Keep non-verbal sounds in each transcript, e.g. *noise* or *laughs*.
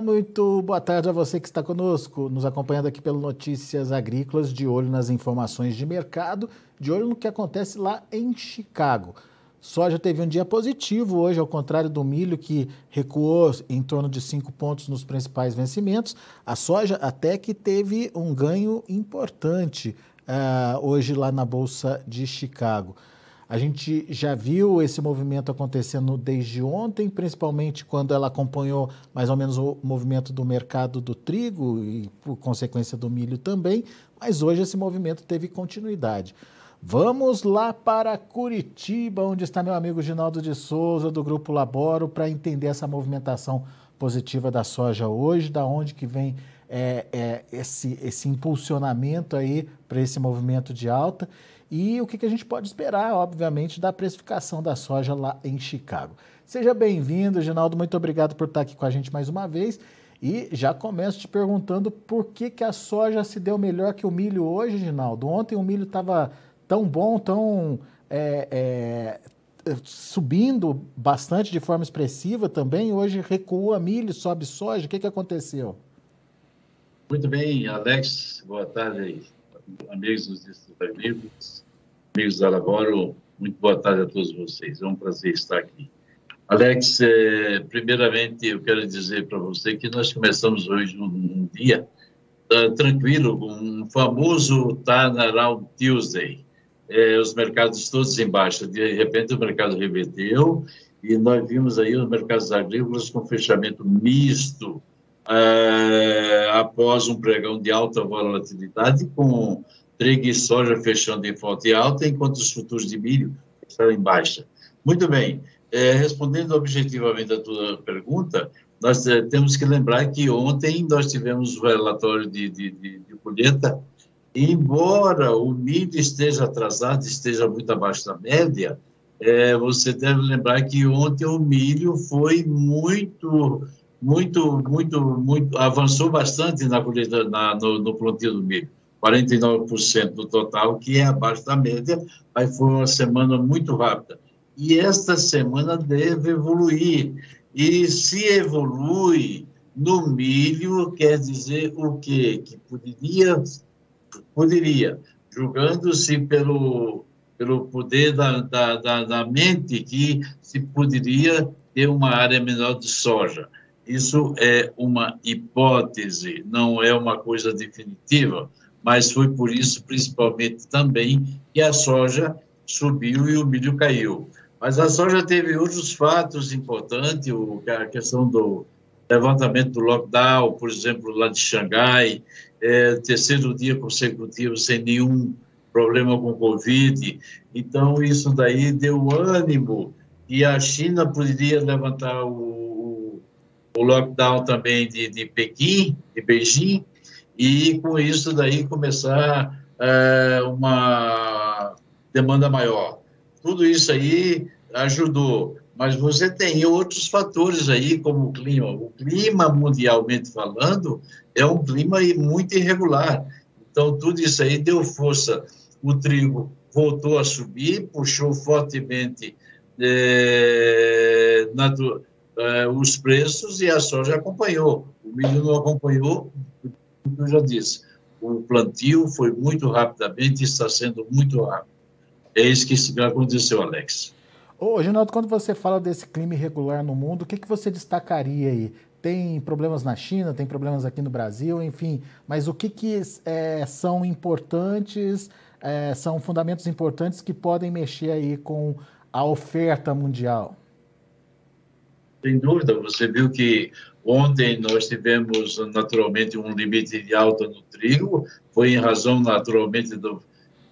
Olá, muito boa tarde a você que está conosco, nos acompanhando aqui pelo Notícias Agrícolas, de olho nas informações de mercado, de olho no que acontece lá em Chicago. Soja teve um dia positivo hoje, ao contrário do milho, que recuou em torno de 5 pontos nos principais vencimentos. A soja até que teve um ganho importante uh, hoje lá na Bolsa de Chicago. A gente já viu esse movimento acontecendo desde ontem, principalmente quando ela acompanhou mais ou menos o movimento do mercado do trigo e, por consequência, do milho também, mas hoje esse movimento teve continuidade. Vamos lá para Curitiba, onde está meu amigo Ginaldo de Souza, do Grupo Laboro, para entender essa movimentação positiva da soja hoje, da onde que vem é, é, esse, esse impulsionamento aí para esse movimento de alta e o que, que a gente pode esperar, obviamente, da precificação da soja lá em Chicago. Seja bem-vindo, Ginaldo, muito obrigado por estar aqui com a gente mais uma vez. E já começo te perguntando por que, que a soja se deu melhor que o milho hoje, Ginaldo. Ontem o milho estava tão bom, tão é, é, subindo bastante de forma expressiva também. Hoje recua milho, sobe soja. O que, que aconteceu? Muito bem, Alex. Boa tarde amigos dos Distritos Amigos, amigos da Laboro, muito boa tarde a todos vocês. É um prazer estar aqui. Alex, é, primeiramente eu quero dizer para você que nós começamos hoje um, um dia uh, tranquilo, um famoso Turnaround Tuesday. É, os mercados todos em baixa, de repente o mercado reverteu e nós vimos aí os mercados agrícolas com fechamento misto, é, após um pregão de alta volatilidade, com trigo e soja fechando em forte alta, enquanto os futuros de milho estão em baixa. Muito bem, é, respondendo objetivamente a tua pergunta, nós é, temos que lembrar que ontem nós tivemos o relatório de, de, de, de colheita, embora o milho esteja atrasado, esteja muito abaixo da média, é, você deve lembrar que ontem o milho foi muito muito, muito, muito, avançou bastante na colheita, na, no, no plantio do milho. 49% do total, que é abaixo da média, aí foi uma semana muito rápida. E esta semana deve evoluir. E se evolui no milho, quer dizer o quê? Que poderia, poderia julgando-se pelo, pelo poder da, da, da, da mente, que se poderia ter uma área menor de soja. Isso é uma hipótese, não é uma coisa definitiva, mas foi por isso, principalmente também, que a soja subiu e o milho caiu. Mas a soja teve outros fatos importantes, a questão do levantamento do lockdown, por exemplo, lá de Xangai, é, terceiro dia consecutivo sem nenhum problema com Covid. Então, isso daí deu ânimo e a China poderia levantar o o lockdown também de, de Pequim, de Beijing, e com isso daí começar é, uma demanda maior. Tudo isso aí ajudou, mas você tem outros fatores aí, como o clima. O clima, mundialmente falando, é um clima muito irregular. Então, tudo isso aí deu força. O trigo voltou a subir, puxou fortemente é, eh, os preços e a soja acompanhou. O milho não acompanhou, como eu já disse. O plantio foi muito rapidamente está sendo muito rápido. É isso que aconteceu, Alex. Ô, Reginaldo, quando você fala desse clima irregular no mundo, o que, que você destacaria aí? Tem problemas na China, tem problemas aqui no Brasil, enfim, mas o que, que é, são importantes, é, são fundamentos importantes que podem mexer aí com a oferta mundial? Sem dúvida, você viu que ontem nós tivemos naturalmente um limite de alta no trigo, foi em razão naturalmente do,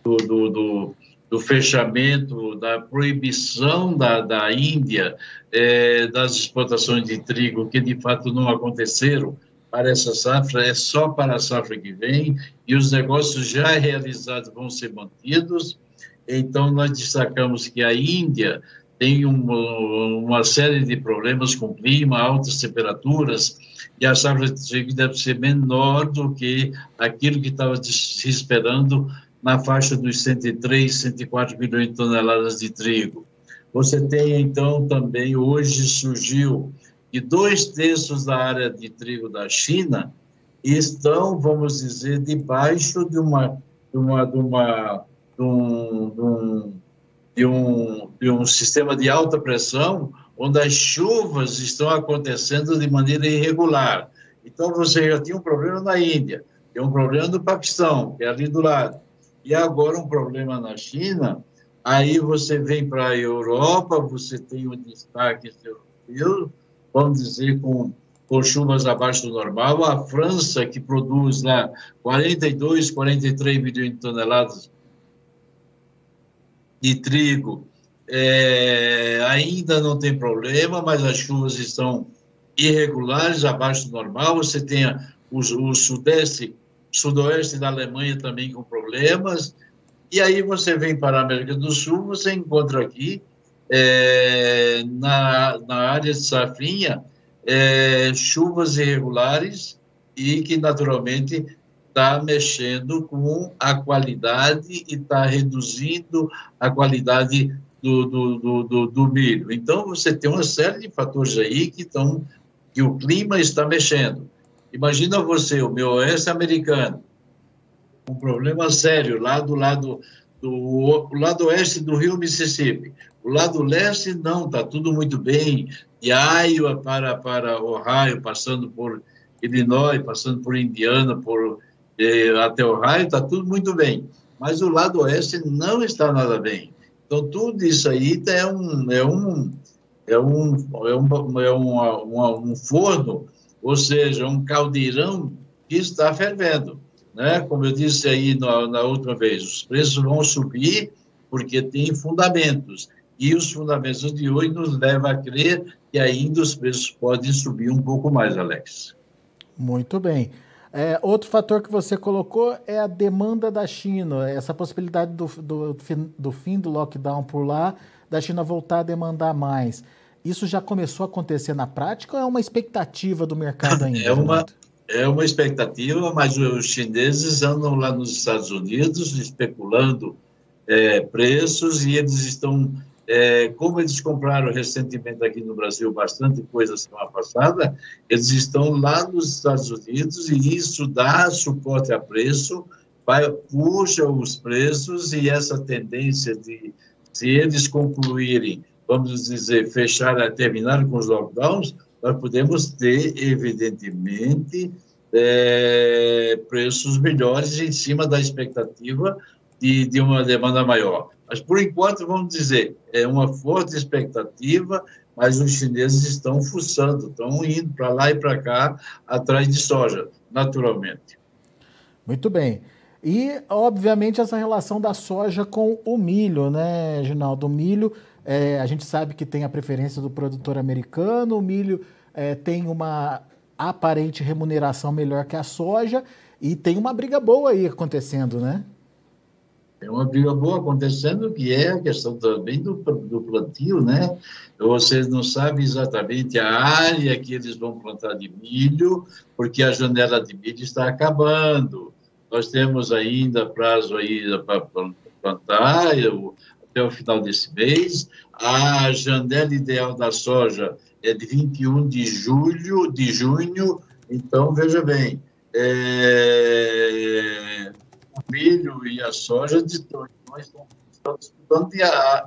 do, do, do, do fechamento, da proibição da, da Índia é, das exportações de trigo, que de fato não aconteceram para essa safra, é só para a safra que vem, e os negócios já realizados vão ser mantidos. Então, nós destacamos que a Índia tem uma, série de problemas com clima, altas temperaturas, e a safra de trigo deve ser menor do que aquilo que estava se esperando na faixa dos 103, 104 milhões de toneladas de trigo. Você tem, então, também, hoje surgiu que dois terços da área de trigo da China estão, vamos dizer, debaixo de uma de uma de uma de um, de um, de um, de um sistema de alta pressão onde as chuvas estão acontecendo de maneira irregular. Então você já tinha um problema na Índia, tem um problema no Paquistão, que é ali do lado, e agora um problema na China. Aí você vem para a Europa, você tem o destaque europeu, vamos dizer, com, com chuvas abaixo do normal. A França, que produz lá 42, 43 milhões de toneladas de trigo, é, ainda não tem problema, mas as chuvas estão irregulares, abaixo do normal. Você tem o, o sudeste, sudoeste da Alemanha também com problemas. E aí você vem para a América do Sul, você encontra aqui é, na, na área de safrinha, é, chuvas irregulares e que naturalmente está mexendo com a qualidade e está reduzindo a qualidade do, do, do, do, do milho. Então, você tem uma série de fatores aí que estão que o clima está mexendo. Imagina você, o meu oeste americano, um problema sério lá do lado do lado oeste do rio Mississippi. O lado leste, não, está tudo muito bem. De Iowa para, para Ohio, passando por Illinois, passando por Indiana, por, eh, até Ohio, está tudo muito bem. Mas o lado oeste não está nada bem. Então, tudo isso aí é um, é um, é um, é um, é uma, um forno, ou seja, um caldeirão que está fervendo. Né? Como eu disse aí na, na última vez, os preços vão subir porque tem fundamentos. E os fundamentos de hoje nos levam a crer que ainda os preços podem subir um pouco mais, Alex. Muito bem. É, outro fator que você colocou é a demanda da China, essa possibilidade do, do, do fim do lockdown por lá, da China voltar a demandar mais. Isso já começou a acontecer na prática ou é uma expectativa do mercado *laughs* ainda? É uma, é uma expectativa, mas os chineses andam lá nos Estados Unidos especulando é, preços e eles estão é, como eles compraram recentemente aqui no Brasil bastante coisa semana passada, eles estão lá nos Estados Unidos e isso dá suporte a preço, vai, puxa os preços e essa tendência de, se eles concluírem, vamos dizer, fechar, terminar com os lockdowns, nós podemos ter, evidentemente, é, preços melhores em cima da expectativa de, de uma demanda maior. Mas, por enquanto, vamos dizer, é uma forte expectativa, mas os chineses estão fuçando, estão indo para lá e para cá atrás de soja, naturalmente. Muito bem. E, obviamente, essa relação da soja com o milho, né, Ginaldo? O milho, é, a gente sabe que tem a preferência do produtor americano, o milho é, tem uma aparente remuneração melhor que a soja e tem uma briga boa aí acontecendo, né? É uma briga boa acontecendo, que é a questão também do, do plantio, né? Vocês não sabem exatamente a área que eles vão plantar de milho, porque a janela de milho está acabando. Nós temos ainda prazo ainda para plantar, até o final desse mês. A janela ideal da soja é de 21 de julho, de junho. Então, veja bem, é, milho e a soja estão, estamos estudando,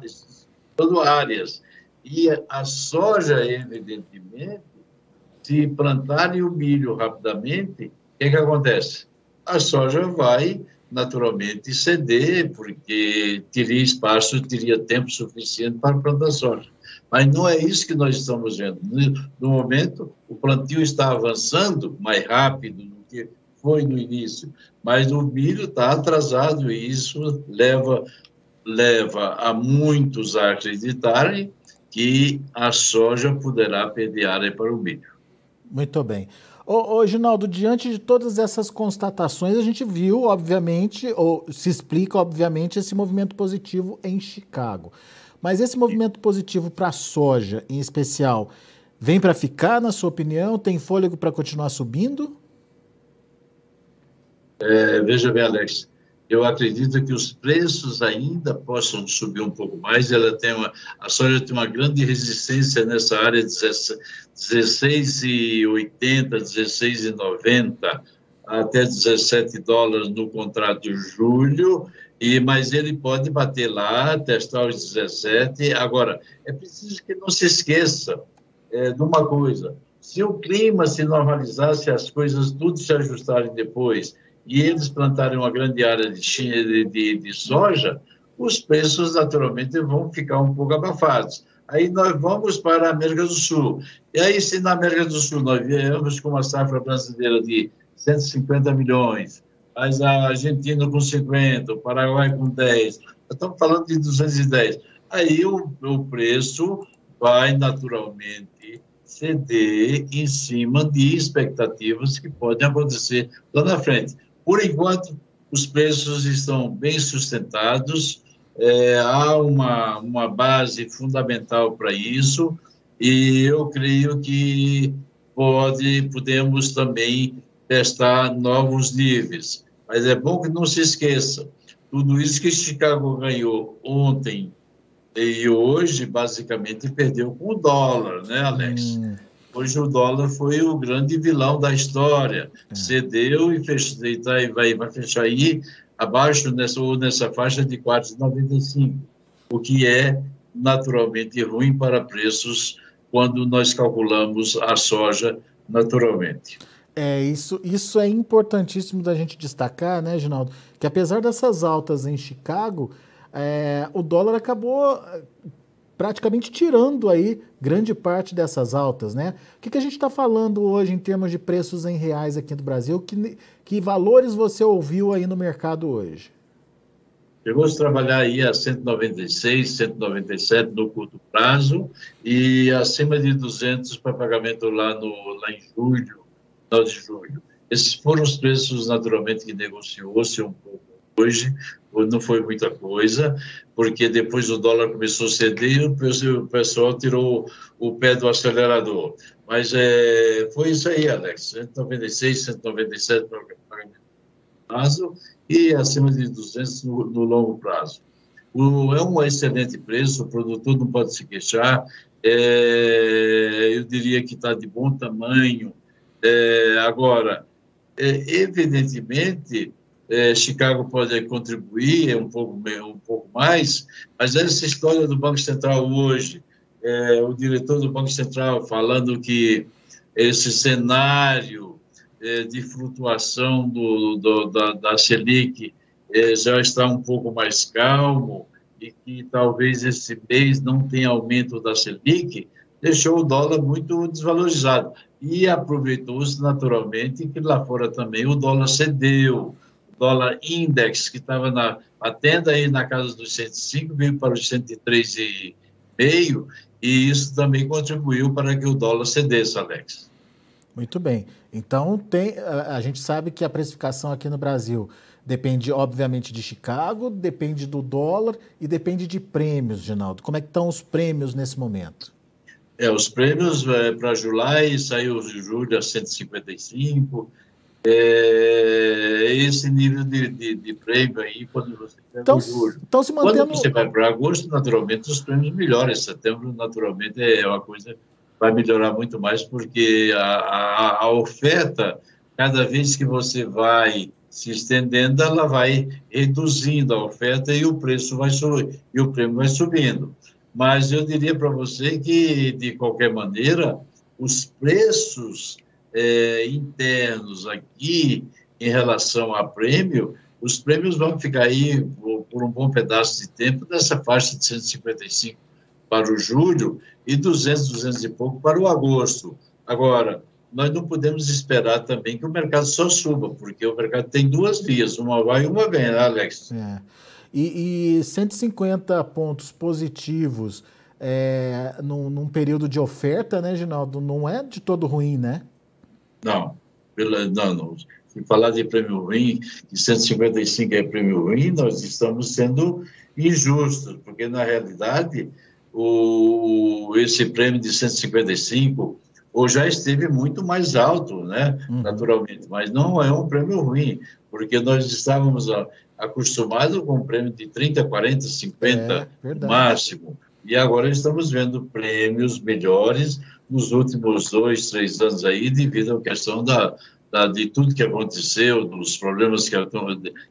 estudando áreas. E a soja, evidentemente, se plantarem o milho rapidamente, o que, que acontece? A soja vai naturalmente ceder, porque teria espaço, teria tempo suficiente para plantar soja. Mas não é isso que nós estamos vendo. No momento, o plantio está avançando mais rápido do que foi no início, mas o milho está atrasado e isso leva, leva a muitos a acreditarem que a soja poderá perder área para o milho. Muito bem. Ô, ô, Ginaldo, diante de todas essas constatações, a gente viu, obviamente, ou se explica, obviamente, esse movimento positivo em Chicago. Mas esse movimento positivo para a soja, em especial, vem para ficar, na sua opinião? Tem fôlego para continuar subindo? É, veja bem, Alex, eu acredito que os preços ainda possam subir um pouco mais. Ela tem uma, a soja tem uma grande resistência nessa área de 16,80, 16,90 até 17 dólares no contrato de julho, e mas ele pode bater lá, testar os 17. Agora, é preciso que não se esqueça é, de uma coisa: se o clima se normalizar, se as coisas tudo se ajustarem depois e eles plantarem uma grande área de, de, de soja, os preços naturalmente vão ficar um pouco abafados. Aí nós vamos para a América do Sul. E aí, se na América do Sul nós viemos com uma safra brasileira de 150 milhões, mas a Argentina com 50, o Paraguai com 10, estamos falando de 210. Aí o, o preço vai naturalmente ceder em cima de expectativas que podem acontecer lá na frente. Por enquanto, os preços estão bem sustentados, é, há uma, uma base fundamental para isso, e eu creio que pode, podemos também testar novos níveis. Mas é bom que não se esqueça, tudo isso que Chicago ganhou ontem e hoje, basicamente, perdeu com o dólar, né, Alex? Hum. Hoje o dólar foi o grande vilão da história. É. Cedeu e, fechou, e tá, vai, vai fechar aí abaixo nessa, nessa faixa de 4,95, o que é naturalmente ruim para preços quando nós calculamos a soja naturalmente. É, isso, isso é importantíssimo da gente destacar, né, Ginaldo? Que apesar dessas altas em Chicago, é, o dólar acabou praticamente tirando aí grande parte dessas altas, né? O que, que a gente está falando hoje em termos de preços em reais aqui no Brasil? Que, que valores você ouviu aí no mercado hoje? Chegou a trabalhar aí a 196, 197 no curto prazo e acima de 200 para pagamento lá, no, lá em julho, final de julho. Esses foram os preços, naturalmente, que negociou-se um pouco hoje, não foi muita coisa, porque depois o dólar começou a ceder e o pessoal tirou o pé do acelerador. Mas é, foi isso aí, Alex, 196, 197 para o prazo e acima de 200 no, no longo prazo. O, é um excelente preço, o produtor não pode se queixar, é, eu diria que está de bom tamanho. É, agora, é, evidentemente, é, Chicago pode contribuir um pouco, um pouco mais, mas essa história do Banco Central hoje, é, o diretor do Banco Central falando que esse cenário é, de flutuação do, do, da, da Selic é, já está um pouco mais calmo e que talvez esse mês não tenha aumento da Selic, deixou o dólar muito desvalorizado. E aproveitou-se naturalmente que lá fora também o dólar cedeu dólar index, que estava na batendo aí na casa dos 105, veio para os 103,5, e isso também contribuiu para que o dólar cedesse, Alex. Muito bem. Então, tem, a gente sabe que a precificação aqui no Brasil depende, obviamente, de Chicago, depende do dólar e depende de prêmios, Ginaldo. Como é que estão os prêmios nesse momento? É, os prêmios é, para July saiu de julho a 155, é, esse nível de, de, de, prêmio aí quando você pega então, julho. Então, se mantendo... Quando você vai para agosto, naturalmente, os prêmios melhoram. Setembro, naturalmente, é uma coisa vai melhorar muito mais, porque a, a, a oferta, cada vez que você vai se estendendo, ela vai reduzindo a oferta e o preço vai subir, e o prêmio vai subindo. Mas eu diria para você que, de qualquer maneira, os preços é, internos aqui em relação a prêmio, os prêmios vão ficar aí por, um bom pedaço de tempo nessa faixa de 155 para o julho e 200, 200 e pouco para o agosto. Agora, nós não podemos esperar também que o mercado só suba, porque o mercado tem duas vias, uma vai e uma vem, né, Alex? É. E, e 150 pontos positivos é, num, num período de oferta, né, Ginaldo, não é de todo ruim, né? Não, pela, não, não. Se falar de prêmio ruim, que 155 é prêmio ruim, nós estamos sendo injustos, porque na realidade o, esse prêmio de 155, ou já esteve muito mais alto, né, uhum. naturalmente, mas não é um prêmio ruim, porque nós estávamos acostumados com um prêmio de 30, 40, 50 é, máximo, e agora estamos vendo prêmios melhores nos últimos dois, três anos aí, devido à questão da, da, de tudo que aconteceu, dos problemas que,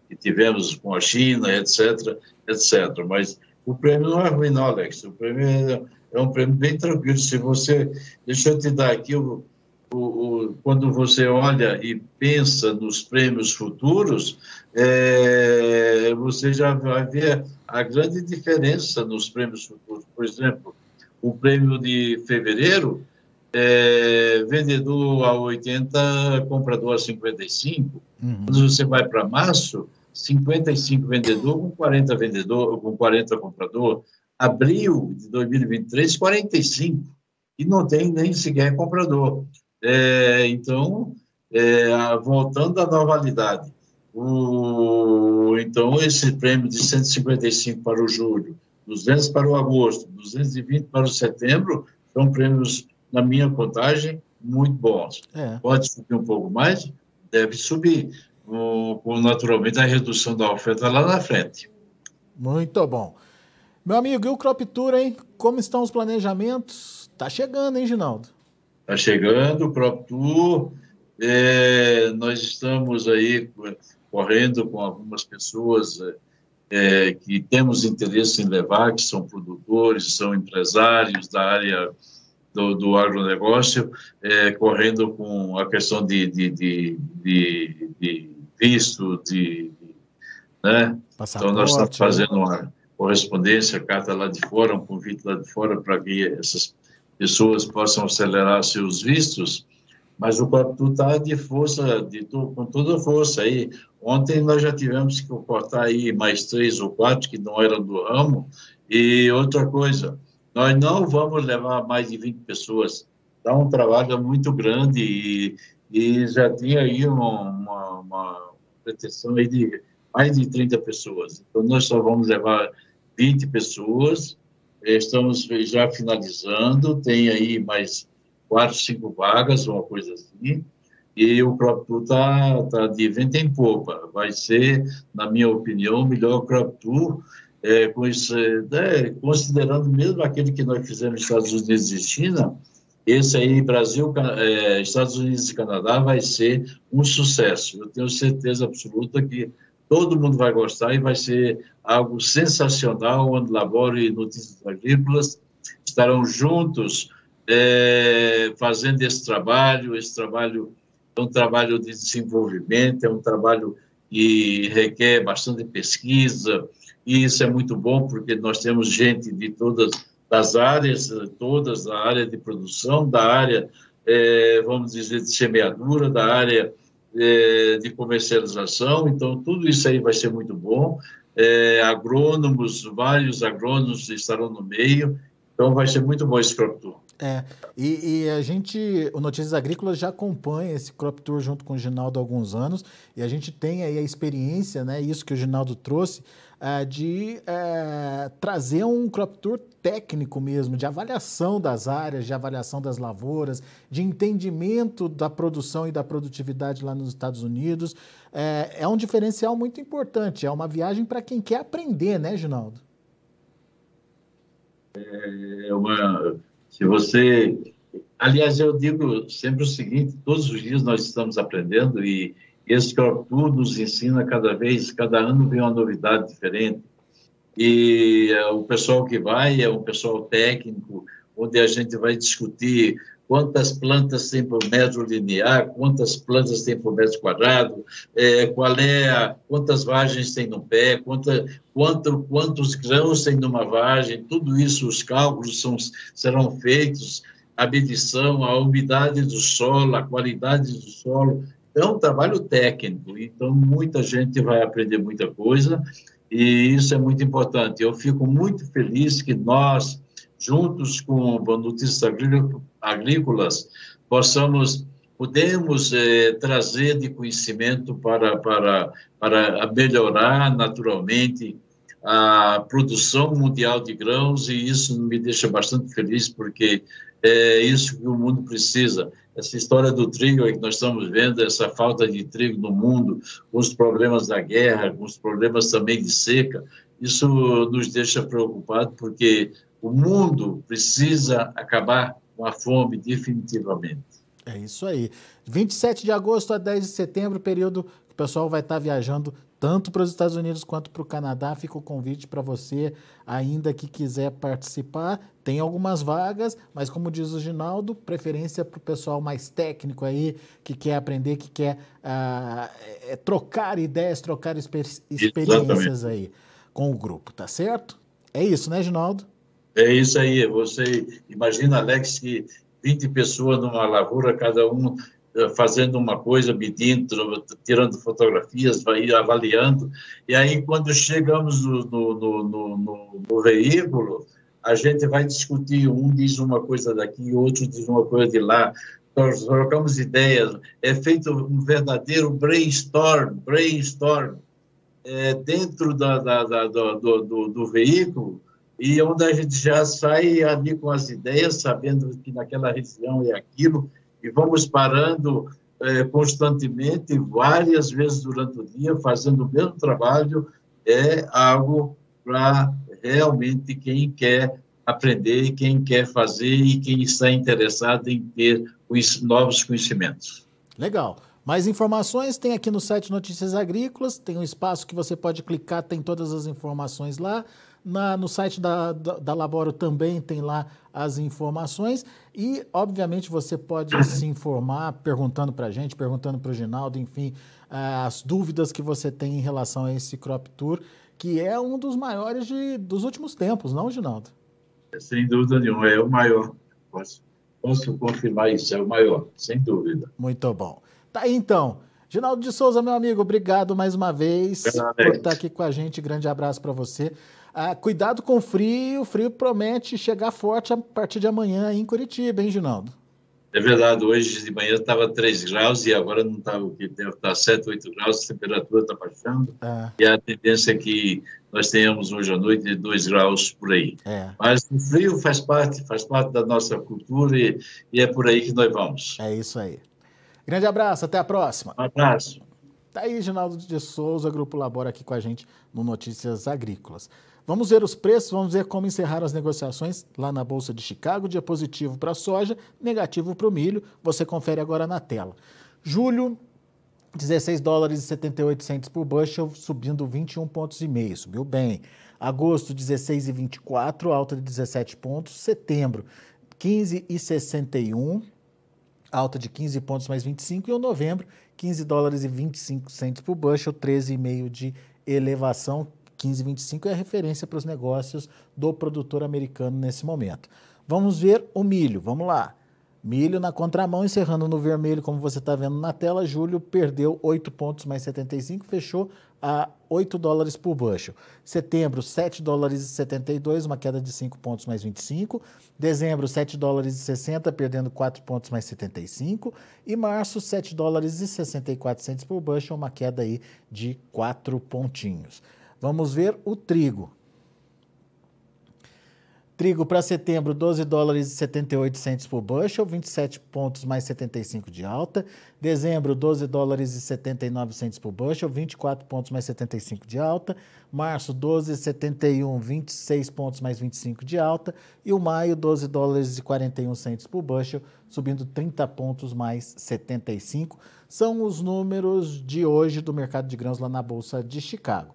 que, tivemos com a China, etc., etc. Mas o prêmio não é ruim, não, Alex. O prêmio é, é um prêmio bem tranquilo. Se você, deixa eu te dar aqui o, o, o, quando você olha e pensa nos prêmios futuros, é, você já vai ver a grande diferença nos prêmios futuros. Por exemplo, o prêmio de fevereiro é, vendedor a 80, comprador a 55. Uhum. Quando você vai para março, 55 vendedor com 40 vendedor, com 40 comprador. Abril de 2023, 45. E não tem nem sequer comprador. É, então, é, voltando à normalidade, o, então esse prêmio de 155 para o julho, 200 para o agosto, 220 para o setembro, são prêmios na minha contagem, muito bons. É. Pode subir um pouco mais? Deve subir, com naturalmente a redução da oferta lá na frente. Muito bom. Meu amigo, e o Crop Tour, hein? Como estão os planejamentos? Tá chegando, hein, Ginaldo? Tá chegando o Crop Tour. É, nós estamos aí correndo com algumas pessoas é, que temos interesse em levar, que são produtores, são empresários da área do, do agronegócio, é, correndo com a questão de, de, de, de, de visto, de, né? Então, nós estamos fazendo uma correspondência, carta lá de fora, um convite lá de fora para que essas pessoas possam acelerar seus vistos, mas o Coaptu está de força, de, com toda força aí. Ontem nós já tivemos que cortar aí mais três ou quatro que não eram do ramo, e outra coisa, nós não vamos levar mais de 20 pessoas. Dá um trabalho muito grande e, e já tinha aí uma, uma, uma pretensão aí de mais de 30 pessoas. Então, nós só vamos levar 20 pessoas. Estamos já finalizando, tem aí mais quatro, cinco vagas, uma coisa assim. E o Crop está tá de vento em popa. Vai ser, na minha opinião, o melhor Crop Tour é, com isso, é, considerando mesmo aquele que nós fizemos nos Estados Unidos e China, esse aí, Brasil, é, Estados Unidos e Canadá, vai ser um sucesso. Eu tenho certeza absoluta que todo mundo vai gostar e vai ser algo sensacional, onde Laboro e Notícias Agrícolas estarão juntos é, fazendo esse trabalho. Esse trabalho é um trabalho de desenvolvimento, é um trabalho que requer bastante pesquisa, e isso é muito bom porque nós temos gente de todas as áreas, todas da área de produção, da área, é, vamos dizer, de semeadura, da área é, de comercialização, então tudo isso aí vai ser muito bom. É, agrônomos, vários agrônomos estarão no meio, então vai ser muito bom esse tour. É, e, e, a gente, o Notícias Agrícolas já acompanha esse crop tour junto com o Ginaldo há alguns anos, e a gente tem aí a experiência, né, isso que o Ginaldo trouxe, é, de é, trazer um crop tour técnico mesmo, de avaliação das áreas, de avaliação das lavouras, de entendimento da produção e da produtividade lá nos Estados Unidos. É, é um diferencial muito importante, é uma viagem para quem quer aprender, né, Ginaldo? É uma. Se você. Aliás, eu digo sempre o seguinte: todos os dias nós estamos aprendendo e esse tudo nos ensina cada vez, cada ano vem uma novidade diferente. E é, o pessoal que vai é um pessoal técnico, onde a gente vai discutir quantas plantas tem por metro linear, quantas plantas tem por metro quadrado, é, qual é a, quantas vagens tem no pé, quanta, quanto, quantos grãos tem numa vagem, tudo isso, os cálculos são, serão feitos, a medição, a umidade do solo, a qualidade do solo, é um trabalho técnico, então muita gente vai aprender muita coisa e isso é muito importante. Eu fico muito feliz que nós, juntos com Notícias Agrícolas, possamos podemos eh, trazer de conhecimento para, para, para melhorar naturalmente a produção mundial de grãos e isso me deixa bastante feliz porque é isso que o mundo precisa. Essa história do trigo que nós estamos vendo, essa falta de trigo no mundo, com os problemas da guerra, com os problemas também de seca, isso nos deixa preocupados, porque o mundo precisa acabar com a fome definitivamente. É isso aí. 27 de agosto a 10 de setembro, período que o pessoal vai estar viajando tanto para os Estados Unidos quanto para o Canadá. Fica o convite para você, ainda que quiser participar. Tem algumas vagas, mas como diz o Ginaldo, preferência para o pessoal mais técnico aí, que quer aprender, que quer uh, é, trocar ideias, trocar exper experiências Exatamente. aí com o grupo, tá certo? É isso, né, Ginaldo? É isso aí. Você imagina, Alex, que 20 pessoas numa lavoura, cada um eh, fazendo uma coisa, medindo, tirando fotografias, vai avaliando. E aí, quando chegamos no, no, no, no, veículo, a gente vai discutir. Um diz uma coisa daqui, outro diz uma coisa de lá. Nós trocamos ideias. É feito um verdadeiro brainstorm, brainstorm, é, dentro da, da, da do, do, do veículo e onde a gente já sai ali com as ideias, sabendo que naquela região é aquilo, e vamos parando é, constantemente, várias vezes durante o dia, fazendo o mesmo trabalho, é algo para realmente quem quer aprender, quem quer fazer e quem está interessado em ter novos conhecimentos. Legal. Mais informações tem aqui no site Notícias Agrícolas, tem um espaço que você pode clicar, tem todas as informações lá. Na, no site da, da, da, Laboro também tem lá as informações e, obviamente, você pode *coughs* se informar perguntando para a gente, perguntando para o Ginaldo, enfim, as dúvidas que você tem em relação a esse Crop Tour, que é um dos maiores de, dos últimos tempos, não, Ginaldo? Sem dúvida nenhuma, é o maior. Posso, posso confirmar isso, é o maior, sem dúvida. Muito bom. Tá aí, então. Ginaldo de Souza, meu amigo, obrigado mais uma vez por estar aqui com a gente. Grande abraço para você. Ah, cuidado com o frio, o frio promete chegar forte a partir de amanhã em Curitiba, hein, Ginaldo? É verdade, hoje de manhã estava 3 graus e agora não está o que deve estar 7, 8 graus, a temperatura está baixando. É. E a tendência é que nós tenhamos hoje à noite de 2 graus por aí. É. Mas o frio faz parte, faz parte da nossa cultura e, e, é por aí que nós vamos. É isso aí. Grande abraço, até a próxima. Um abraço. Tá aí, Ginaldo de Souza, Grupo Labora aqui com a gente no Notícias Agrícolas. Vamos ver os preços, vamos ver como encerrar as negociações lá na Bolsa de Chicago. Dia positivo para a soja, negativo para o milho. Você confere agora na tela. Julho, 16 dólares e 78 centos por bushel, subindo 21 pontos e meio, subiu bem. Agosto, 16,24, alta de 17 pontos. Setembro, 15,61, alta de 15 pontos mais 25. E o novembro, 15 dólares e 25 centos por bushel, 13,5 de elevação, 1525 é a referência para os negócios do produtor americano nesse momento. Vamos ver o milho, vamos lá. Milho na contramão, encerrando no vermelho, como você está vendo na tela. Julho perdeu 8 pontos mais 75, fechou a 8 dólares por bushel. Setembro, 7 dólares e 72, uma queda de 5 pontos mais 25. Dezembro, 7 dólares e 60, perdendo 4 pontos mais 75. E março, 7 dólares e 64 centos por bushel, uma queda aí de 4 pontinhos. Vamos ver o trigo. Trigo para setembro, 12 dólares e 78 centos por bushel, 27 pontos mais 75 de alta. Dezembro, 12 dólares e 79 centos por bushel, 24 pontos mais 75 de alta. Março, 12,71, 26 pontos mais 25 de alta. E o maio, 12 dólares e 41 centos por bushel, subindo 30 pontos mais 75. São os números de hoje do mercado de grãos lá na Bolsa de Chicago.